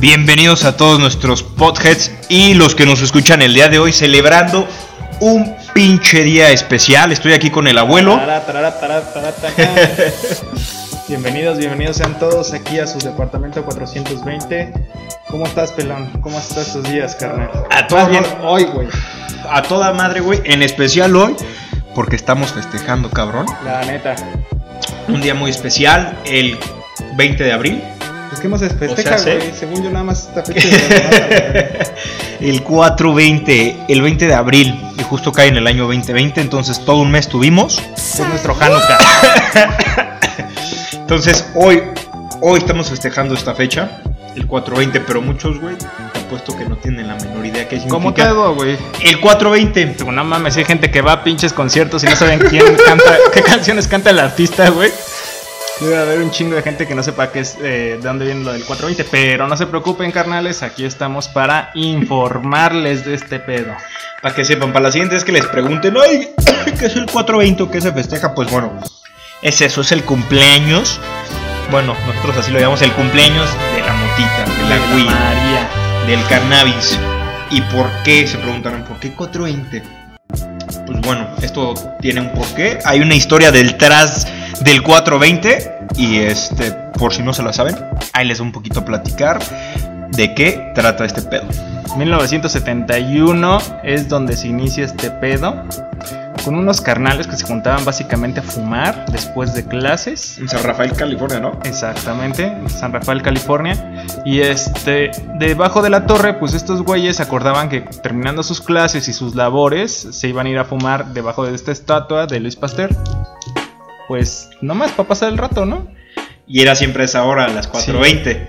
Bienvenidos a todos nuestros podheads y los que nos escuchan el día de hoy celebrando un pinche día especial. Estoy aquí con el abuelo. Tará, tará, tará, tará, tará. bienvenidos, bienvenidos sean todos aquí a su departamento 420. ¿Cómo estás, pelón? ¿Cómo estás estos días, carnal? A toda bien, hoy, güey. A toda madre, güey. En especial hoy, porque estamos festejando, cabrón. La neta. Un día muy especial, el 20 de abril. Pues, ¿qué más se festeja, O sea, güey? ¿sí? Según yo, nada más esta fecha de El 420, el 20 de abril. Y justo cae en el año 2020, entonces todo un mes tuvimos. Es nuestro Hanukkah. Entonces hoy, hoy estamos festejando esta fecha, el 420, pero muchos, güey, te apuesto que no tienen la menor idea qué significa. ¿Cómo todo, güey? El 420. Digo, No mames, hay gente que va a pinches conciertos y no saben quién canta, qué canciones canta el artista, güey. Debe haber un chingo de gente que no sepa qué es, eh, de dónde viene lo del 420, pero no se preocupen, carnales, aquí estamos para informarles de este pedo. Para que sepan, para la siguiente vez que les pregunten, ay, ¿qué es el 420 o qué se festeja? Pues bueno, es eso, es el cumpleaños. Bueno, nosotros así lo llamamos, el cumpleaños de la motita, de la Wii, María. del cannabis. ¿Y por qué? Se preguntarán, ¿por qué 420? Pues bueno, esto tiene un porqué. Hay una historia detrás del 420 y este, por si no se la saben, ahí les voy un poquito a platicar de qué trata este pedo. 1971 es donde se inicia este pedo. Con unos carnales que se juntaban básicamente a fumar después de clases. En San Rafael, California, ¿no? Exactamente, en San Rafael, California. Y este, debajo de la torre, pues estos güeyes acordaban que terminando sus clases y sus labores, se iban a ir a fumar debajo de esta estatua de Luis Pasteur. Pues nomás para pasar el rato, ¿no? Y era siempre esa hora, a las 4.20.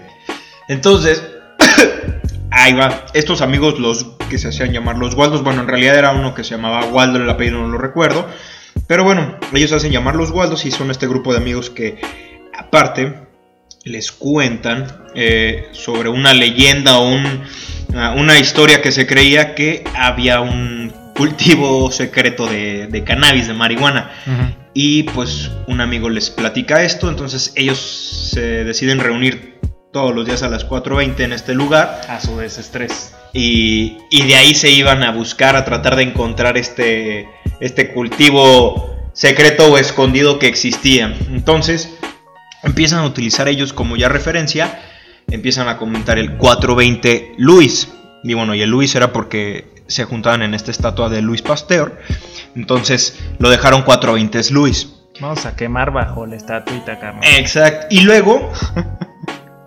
Entonces, ahí va. Estos amigos, los que se hacían llamar los Waldos, bueno, en realidad era uno que se llamaba Waldo, el apellido no lo recuerdo. Pero bueno, ellos se hacen llamar los Waldos y son este grupo de amigos que, aparte, les cuentan eh, sobre una leyenda o un- ah, una historia que se creía que había un cultivo secreto de, de cannabis, de marihuana. Y pues un amigo les platica esto, entonces ellos se deciden reunir todos los días a las 4.20 en este lugar A su desestrés. y, y de ahí se iban a buscar, a tratar de encontrar este, este cultivo secreto o escondido que existía. Entonces empiezan a utilizar ellos como ya referencia, empiezan a comentar el 420 Luis. Y bueno, y el Luis era porque se juntaban en esta estatua de Luis Pasteur. Entonces lo dejaron 420 Luis. Vamos a quemar bajo la estatuita, carnal. Exacto. Y luego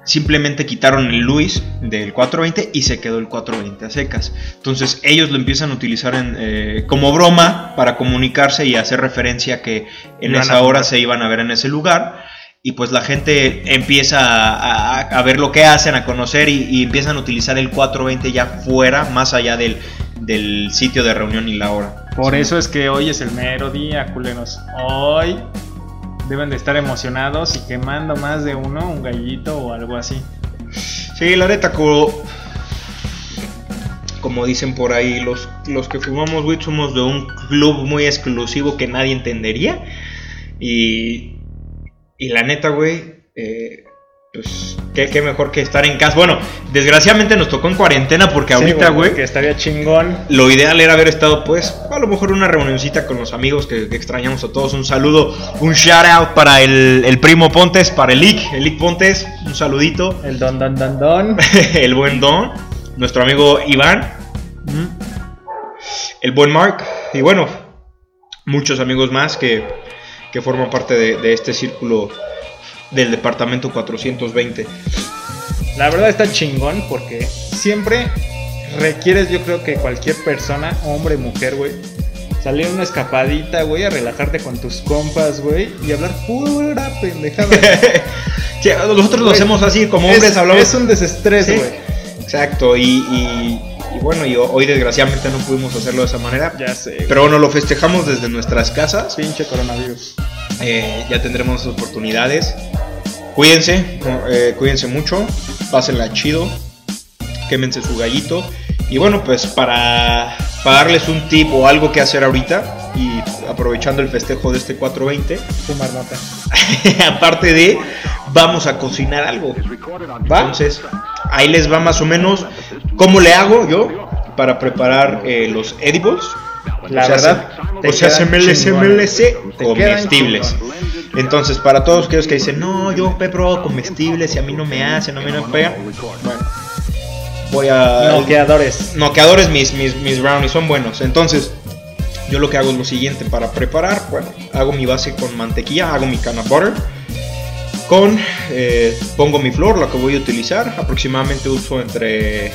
simplemente quitaron el Luis del 420 y se quedó el 420 a secas. Entonces ellos lo empiezan a utilizar en, eh, como broma para comunicarse y hacer referencia que en Iban esa hora se iban a ver en ese lugar. Y pues la gente empieza a, a- a ver lo que hacen, a conocer y, y empiezan a utilizar el 420 ya fuera, más allá del, del sitio de reunión y la hora. Por Sí. eso es que hoy es el mero día, culeros. Hoy deben de estar emocionados y quemando más de uno, un gallito o algo así. Sí, la neta, como, como dicen por ahí, los, los que fumamos weed somos de un club muy exclusivo que nadie entendería. Y, y la neta, güey, eh, pues qué, qué mejor que estar en casa. Bueno, desgraciadamente nos tocó en cuarentena porque ahorita, güey, que estaría chingón. lo ideal era haber estado, pues, a lo mejor una reunioncita con los amigos que, que extrañamos a todos. Un saludo, un shout out para el, el primo Pontes, para el Lick, el Lick Pontes, un saludito. El don don don don. el buen Don, nuestro amigo Iván, el buen Mark y bueno, muchos amigos más que, que forman parte de, de este círculo del departamento 420. La verdad está chingón porque siempre requieres, yo creo que cualquier persona, hombre, mujer, güey, salir una escapadita, güey, a relajarte con tus compas, güey, y hablar pura pendejada. Sí, nosotros lo hacemos así, como es, hombres hablamos. es un desestrés, Sí. güey. Exacto, y, y- y bueno, y hoy desgraciadamente no pudimos hacerlo de esa manera. Ya sé. Pero bueno, lo festejamos desde nuestras casas. Pinche coronavirus. Eh, ya tendremos oportunidades. Cuídense, eh, cuídense mucho, pásenla chido, quémense su gallito. Y bueno, pues para, para darles un tip o algo que hacer ahorita y aprovechando el festejo de este 420, Fumar aparte de, vamos a cocinar algo. ¿Va? Entonces, ahí les va más o menos cómo le hago yo para preparar eh, los edibles. La o sea, verdad, se- o sea, quedan MLC, comestibles. Entonces, para todos aquellos que dicen, no, yo he probado comestibles y a mí no me hacen, a mí no me pegan. Bueno, voy a. Noqueadores. Noqueadores, mis, mis, mis brownies son buenos. Entonces, yo lo que hago es lo siguiente: para preparar, bueno, hago mi base con mantequilla, hago mi cana butter. Con, eh, pongo mi flor, lo que voy a utilizar. Aproximadamente uso entre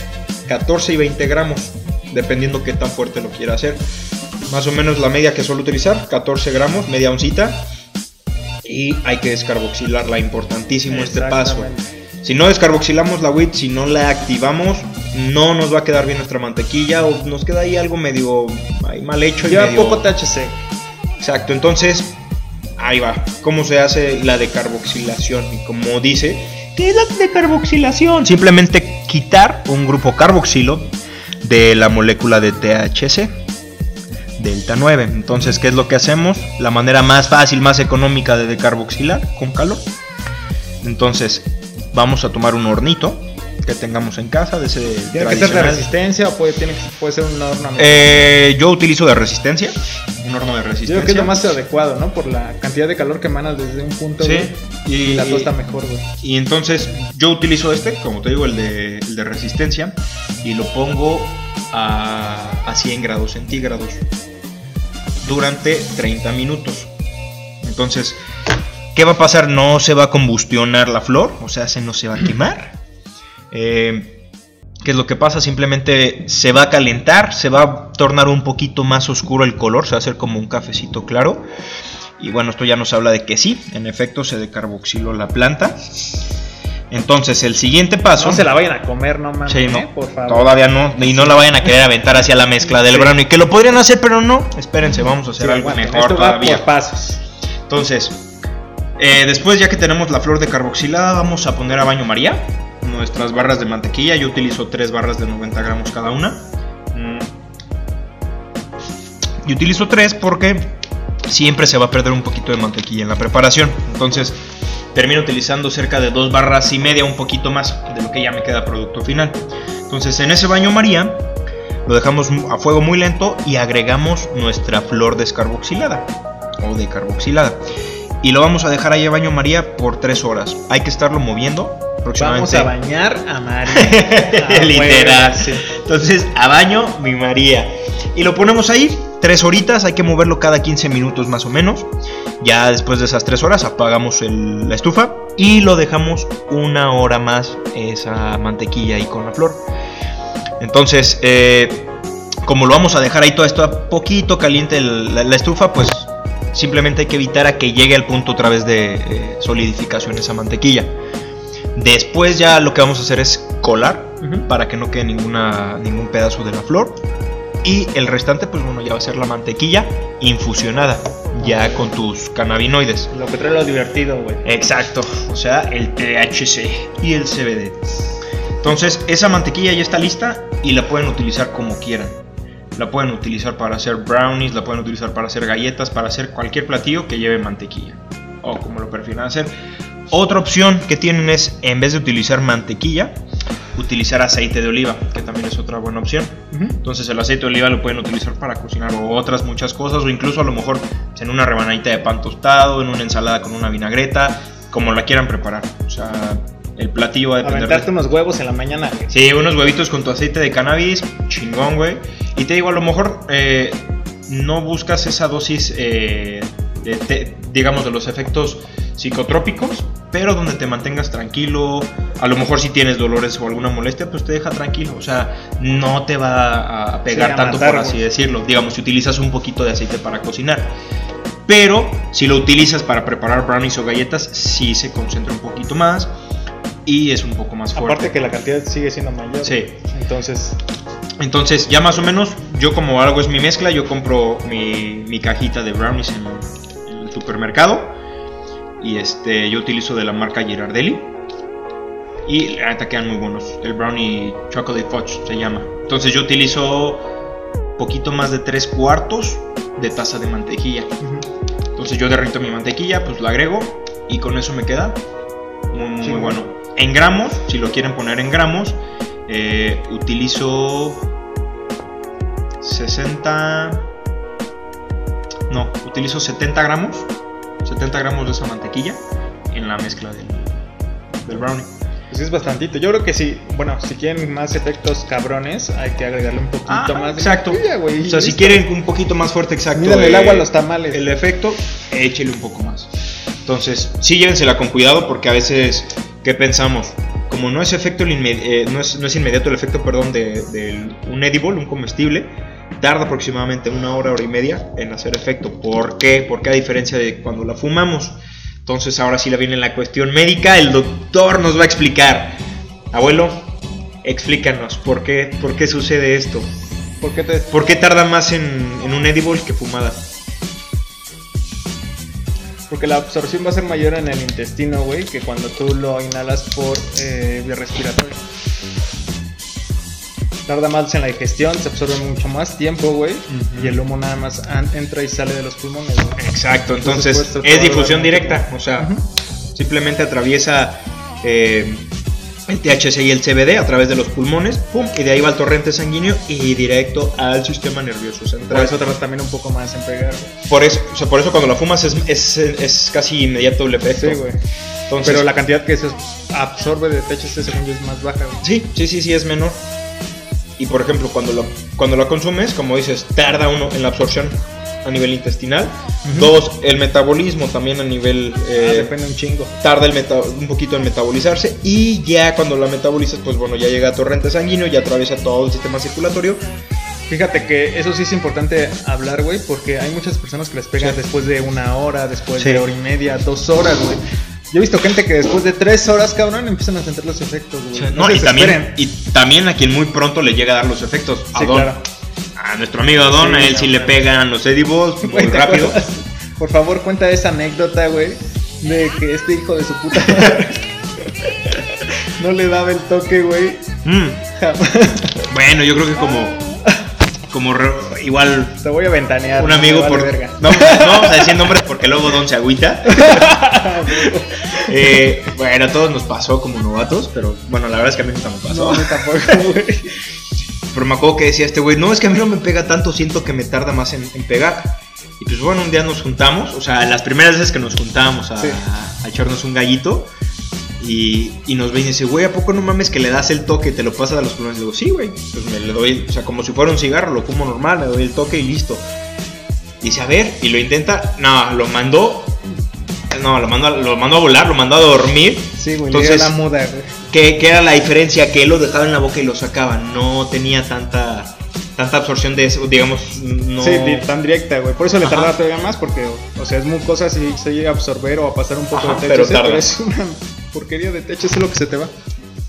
14 y 20 gramos, dependiendo qué tan fuerte lo quiera hacer. Más o menos la media que suelo utilizar, 14 gramos, media oncita. Y hay que descarboxilarla, importantísimo este paso. Si no descarboxilamos la wheat, si no la activamos, no nos va a quedar bien nuestra mantequilla o nos queda ahí algo medio ahí mal hecho. Lleva medio- poco THC. Exacto, entonces ahí va. ¿Cómo se hace la decarboxilación? Y como dice, ¿qué es la decarboxilación? Simplemente quitar un grupo carboxilo de la molécula de THC. Delta 9. Entonces, ¿qué es lo que hacemos? La manera más fácil, más económica de decarboxilar con calor. Entonces, vamos a tomar un hornito que tengamos en casa de ese Tiene que ser de resistencia o puede, tiene puede ser un horno. Eh, yo utilizo de resistencia, un horno de Yo resistencia. creo que es lo más adecuado, ¿no? Por la cantidad de calor que emanas desde un punto. Sí, y, Y la tosta mejor, güey. y entonces yo utilizo este, como te digo, el de, el de resistencia, y lo pongo a, a 100 grados centígrados durante 30 minutos. Entonces, ¿qué va a pasar? No se va a combustionar la flor, o sea, se no se va a quemar. Eh, ¿Qué es lo que pasa? Simplemente se va a calentar, se va a tornar un poquito más oscuro el color, se va a hacer como un cafecito claro. Y bueno, esto ya nos habla de que sí, en efecto se decarboxiló la planta. Entonces, el siguiente paso. No se la vayan a comer, no mames. Sí, no, ¿eh? Por favor. Todavía no. Y no la vayan a querer aventar hacia la mezcla del Sí. brownie. Que lo podrían hacer, pero no. Espérense, vamos a hacer Sí, algo mejor Esto va todavía. por pasos. Entonces, eh, después ya que tenemos la flor de carboxilada, vamos a poner a baño María nuestras barras de mantequilla. Yo utilizo tres barras de 90 gramos cada una. Mm. Y utilizo tres porque siempre se va a perder un poquito de mantequilla en la preparación. Entonces, termino utilizando cerca de dos barras y media, un poquito más de lo que ya me queda producto final. Entonces, en ese baño María lo dejamos a fuego muy lento y agregamos nuestra flor descarboxilada o decarboxilada. Y lo vamos a dejar ahí a baño María por 3 horas. Hay que estarlo moviendo Vamos a bañar a María. Ah, Literal. Entonces, a baño mi María. Y lo ponemos ahí, 3 horitas, hay que moverlo cada 15 minutos más o menos. Ya después de esas 3 horas apagamos el- la estufa y lo dejamos una hora más esa mantequilla ahí con la flor. Entonces, eh, como lo vamos a dejar ahí todo esto poquito caliente el- la, la estufa, pues simplemente hay que evitar a que llegue al punto otra vez de eh, solidificación esa mantequilla. Después ya lo que vamos a hacer es colar para que no quede ninguna, ningún pedazo de la flor. Y el restante, pues bueno, ya va a ser la mantequilla infusionada, ya con tus cannabinoides. Lo que trae lo divertido, güey. Exacto, o sea, el THC y el CBD. Entonces, esa mantequilla ya está lista y la pueden utilizar como quieran. La pueden utilizar para hacer brownies, la pueden utilizar para hacer galletas, para hacer cualquier platillo que lleve mantequilla. O como lo prefieran hacer. Otra opción que tienen es, en vez de utilizar mantequilla, utilizar aceite de oliva, que también es otra buena opción. Entonces el aceite de oliva lo pueden utilizar para cocinar otras muchas cosas o incluso a lo mejor en una rebanadita de pan tostado, en una ensalada con una vinagreta, como la quieran preparar. O sea, el platillo va a depender Aventarte de... unos huevos en la mañana, güey. Sí, unos huevitos con tu aceite de cannabis, chingón, güey. Y te digo, a lo mejor eh, no buscas esa dosis, eh, de te- digamos, de los efectos psicotrópicos, pero donde te mantengas tranquilo. A lo mejor si tienes dolores o alguna molestia, pues te deja tranquilo. O sea, no te va a pegar Sí, a tanto, matar, por así decirlo. Digamos, si utilizas un poquito de aceite para cocinar. Pero si lo utilizas para preparar brownies o galletas, sí se concentra un poquito más y es un poco más fuerte. Aparte que la cantidad sigue siendo mayor. Sí. Entonces, Entonces, ya más o menos, yo como algo es mi mezcla, yo compro mi, mi cajita de brownies en, en el supermercado. Y este, yo utilizo de la marca Girardelli. Y la neta quedan muy buenos. El brownie chocolate fudge se llama. Entonces, yo utilizo poquito más de 3 cuartos de taza de mantequilla. Entonces, yo derrito mi mantequilla, pues la agrego. Y con eso me queda muy, muy Sí. bueno. En gramos, si lo quieren poner en gramos, eh, utilizo 60... No, utilizo 70 gramos. 70 gramos de esa mantequilla en la mezcla del, del brownie. Pues es bastantito. Yo creo que sí. Bueno, si quieren más efectos cabrones, hay que agregarle un poquito Ah, más de exacto. O sea, si quieren un poquito más fuerte, exacto. Mídale el eh, agua a los tamales. El efecto, échele un poco más. Entonces, sí llévensela con cuidado porque a veces, ¿qué pensamos? Como no es efecto el eh, no, es, no es inmediato el efecto, perdón, de, de un edible, un comestible, tarda aproximadamente una hora, hora y media en hacer efecto. ¿Por qué? Porque a diferencia de cuando la fumamos. Entonces ahora sí la viene la cuestión médica, el doctor nos va a explicar. Abuelo, explícanos, ¿por qué, por qué sucede esto? ¿Por qué te.? ¿Por qué tarda más en, en un edible que fumada? Porque la absorción va a ser mayor en el intestino, güey, que cuando tú lo inhalas por eh, vía respiratoria. Tarda más en la digestión, se absorbe mucho más tiempo, güey, y el humo nada más entra y sale de los pulmones, güey. Exacto, Por entonces es difusión directa, o sea, simplemente atraviesa eh, el THC y el CBD a través de los pulmones, pum, y de ahí va el torrente sanguíneo y directo al sistema nervioso Por central. eso tarda también un poco más en pegar. Por eso, o sea, por eso cuando la fumas es, es, es casi inmediato el efecto. Sí, güey. Entonces, Pero la cantidad que se absorbe de THC según yo es más baja, güey. Sí, sí, sí, sí, es menor. Y por ejemplo, cuando lo, cuando lo consumes, como dices, tarda uno en la absorción a nivel intestinal. Dos, el metabolismo también a nivel... eh, Ah, depende un chingo. tarda el meta- un poquito en metabolizarse y ya cuando la metabolizas, pues bueno, ya llega a torrente sanguíneo, ya atraviesa todo el sistema circulatorio. Fíjate que eso sí es importante hablar, güey, porque hay muchas personas que les pegan Sí. después de una hora, después Sí. de hora y media, dos horas, güey. Yo he visto gente que después de tres horas, cabrón, empiezan a sentir los efectos, güey. No, y, también, y también a quien muy pronto le llega a dar los efectos. A Sí, Don. claro. A nuestro amigo Don, Sí, a él no, sí le pegan los edibles muy Güey, ¿te rápido. acuerdas? Por favor, cuenta esa anécdota, güey, de que este hijo de su puta madre no le daba el toque, güey. Mm, Jamás. Bueno, yo creo que como, como re- igual Te voy a ventanear. un amigo vale por... verga. No, no vamos a decir nombres porque luego Don se agüita. Eh, bueno, a todos nos pasó como novatos, pero bueno, la verdad es que a mí nunca me pasó. No, tampoco, güey. Pero me acuerdo que decía este güey, no, es que a mí no me pega tanto, siento que me tarda más en, en pegar. Y pues bueno, un día nos juntamos, o sea, las primeras veces que nos juntábamos a, Sí. a echarnos un gallito. Y, y nos ve y dice, güey, ¿a poco no mames que le das el toque y te lo pasas a los pulmones? Le digo, sí, güey. Pues me le doy, o sea, como si fuera un cigarro, lo fumo normal, le doy el toque y listo. Dice, a ver, y lo intenta, no, lo mandó, no, lo mandó, a- lo mandó a volar, lo mandó a dormir. Sí, güey, Entonces- la muda, güey. ¿Qué, qué era la diferencia? Que él lo dejaba en la boca y lo sacaba. No tenía tanta tanta absorción de eso, digamos, no... Sí, tan directa, güey. Por eso le Ajá. tardaba todavía más, porque, o sea, es mucosa si se llega a absorber o a pasar un poco Ajá, de pero THC, tarda. pero es una porquería de THC, es lo que se te va.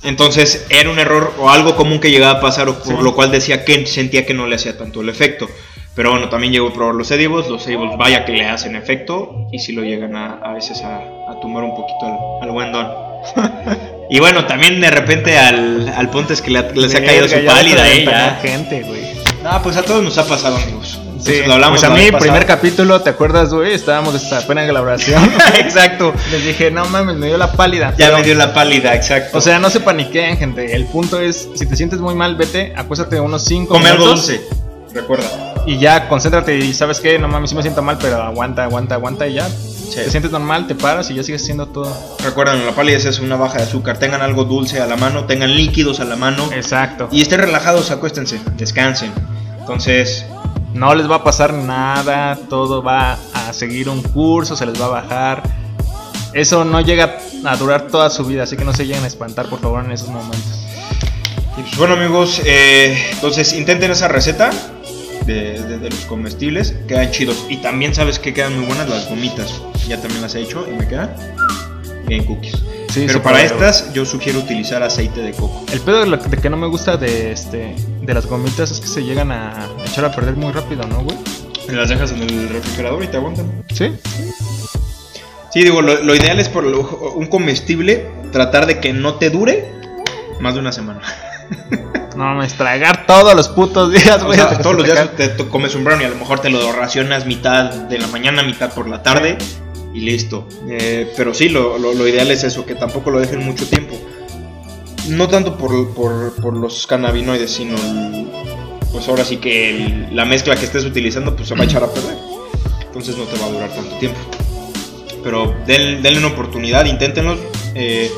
Entonces era un error o algo común que llegaba a pasar, o por Sí. lo cual decía que sentía que no le hacía tanto el efecto. Pero bueno, también llegó a probar los edibles, los edibles vaya que le hacen efecto y si lo llegan a, a veces a, a tumbar un poquito al, al buen don. y bueno, también de repente al, al Pontes que le, les ha caído su pálida, eh, ventanear ya. gente, güey. No, pues a todos nos ha pasado, amigos. Sí, Entonces, lo hablamos pues a mí, primer capítulo, ¿te acuerdas, güey? Estábamos hasta apenas en la oración. Exacto. Les dije, no mames, me dio la pálida. Ya Pero, me dio la pálida, exacto. O sea, no se paniqueen, gente. El punto es, si te sientes muy mal, vete, acuéstate unos 5 come algo minutos. dulce. Recuerda. Y ya, concéntrate y sabes qué, no mames, sí me siento mal, pero aguanta, aguanta, aguanta y ya. Te sientes normal, te paras y ya sigues haciendo todo. Recuerden, la palidez es una baja de azúcar. Tengan algo dulce a la mano, tengan líquidos a la mano. Exacto. Y estén relajados, acuéstense, descansen. Entonces, No les va a pasar nada, todo va a seguir un curso, se les va a bajar. Eso no llega a durar toda su vida, así que no se lleguen a espantar, por favor, en esos momentos. y bueno amigos, eh, entonces intenten esa receta de, de- los comestibles, quedan chidos. Y también sabes que quedan muy buenas las gomitas. Ya también las he hecho y me quedan bien cookies. Sí, Pero para estas yo sugiero utilizar aceite de coco. El pedo de, lo- de que no me gusta de este de las gomitas es que se llegan a echar a perder muy rápido, ¿no, güey? Las dejas en el refrigerador y te aguantan. Sí. Sí, digo, lo, lo ideal es por lo- un comestible tratar de que no te dure más de una semana. No mames, tragar todos los putos días, O güey. sea, todos los días te comes un brownie, a lo mejor te lo racionas mitad de la mañana, mitad por la tarde y listo. Eh, pero sí, lo, lo, lo ideal es eso, que tampoco lo dejen mucho tiempo. No tanto por, por, por los cannabinoides, sino el- pues ahora sí que el- la mezcla que estés utilizando pues se va a echar a perder. Entonces no te va a durar tanto tiempo. Pero den- denle una oportunidad, inténtenlo. Eh,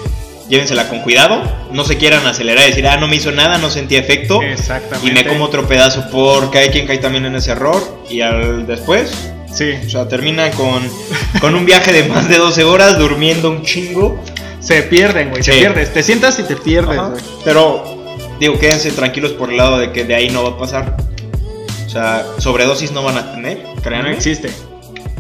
llévensela con cuidado. No se quieran acelerar y decir, ah, no me hizo nada, no sentí efecto. Exactamente. Y me como otro pedazo porque hay quien cae también en ese error. Y al después, Sí, o sea, termina con, con un viaje de más de 12 horas durmiendo un chingo. se pierden, güey. Se pierdes. Te sientas y te pierdes, güey. Pero, digo, quédense tranquilos por el lado de que de ahí no va a pasar. O sea, sobredosis no van a tener, No créanme. existe.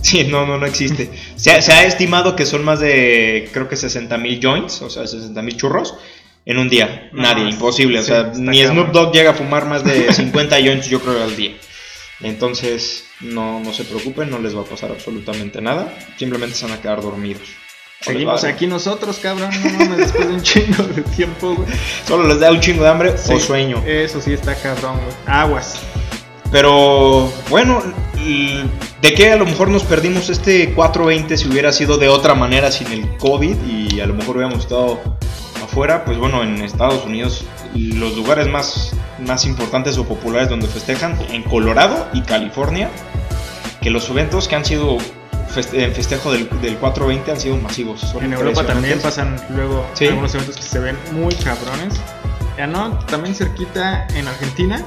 Sí, no, no, no existe. Se ha, se ha estimado que son más de, creo que 60 mil joints, o sea, 60 mil churros en un día. No, Nadie, sí, imposible. O sea, ni. Snoop Dogg llega a fumar más de 50 joints, yo creo, al día. Entonces, no, no se preocupen, no les va a pasar absolutamente nada. Simplemente se van a quedar dormidos. Seguimos aquí nosotros, cabrón. No mames, después de un chingo de tiempo, güey. Solo les da un chingo de hambre Sí, o sueño. Eso sí está cabrón, güey. Aguas. Pero bueno, ¿de qué a lo mejor nos perdimos este 420 si hubiera sido de otra manera sin el COVID y a lo mejor hubiéramos estado afuera? Pues bueno, en Estados Unidos los lugares más, más importantes o populares donde festejan, en Colorado y California, que los eventos que han sido feste- en festejo del, del 420 han sido masivos. son En Europa también pasan luego Sí. algunos eventos que se ven muy cabrones. Ya no, también cerquita en Argentina.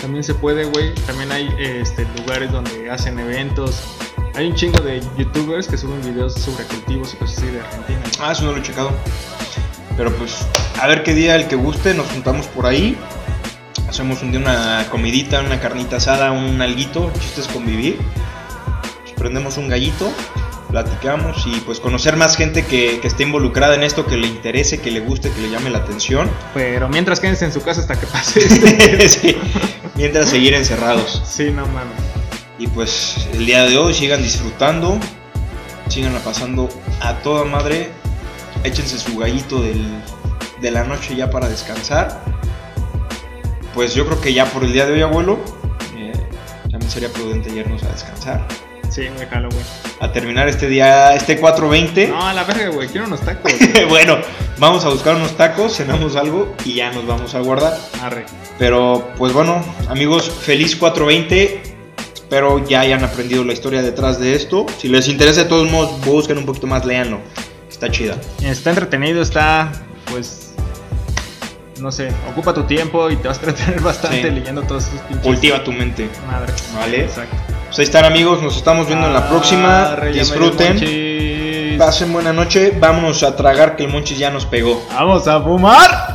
También se puede, güey. También hay este, lugares donde hacen eventos. Hay un chingo de youtubers que suben videos sobre cultivos y cosas así de Argentina. Ah, eso no lo he checado. Pero pues, a ver qué día el que guste, nos juntamos por ahí. Hacemos un día una comidita, una carnita asada, un alguito, el chiste es convivir. Prendemos un gallito, platicamos y pues conocer más gente que, que esté involucrada en esto, que le interese, que le guste, que le llame la atención. Pero mientras quédense en su casa hasta que pase. Sí, Mientras seguir encerrados. sí, no mames. Y pues el día de hoy sigan disfrutando, sigan pasando a toda madre, échense su gallito del, de la noche ya para descansar. Pues yo creo que ya por el día de hoy, abuelo, eh, también sería prudente irnos a descansar. Sí, me jalo, güey. A terminar este día, este 420. No, a la verga, güey. Quiero unos tacos. bueno, vamos a buscar unos tacos, cenamos algo y ya nos vamos a guardar. Arre. Pero pues bueno, amigos, feliz 420. Espero ya hayan aprendido la historia detrás de esto. Si les interesa, de todos modos, busquen un poquito más, leanlo. Está chida. Está entretenido, está, pues. No sé, ocupa tu tiempo y te vas a entretener bastante Sí. leyendo todos esos pinches. Cultiva tu mente. Madre. Vale. Exacto. Pues ahí están, amigos. Nos estamos viendo en la próxima. Dio Disfruten. Pasen buena noche. Vámonos a tragar que el monchis ya nos pegó. Vamos a fumar.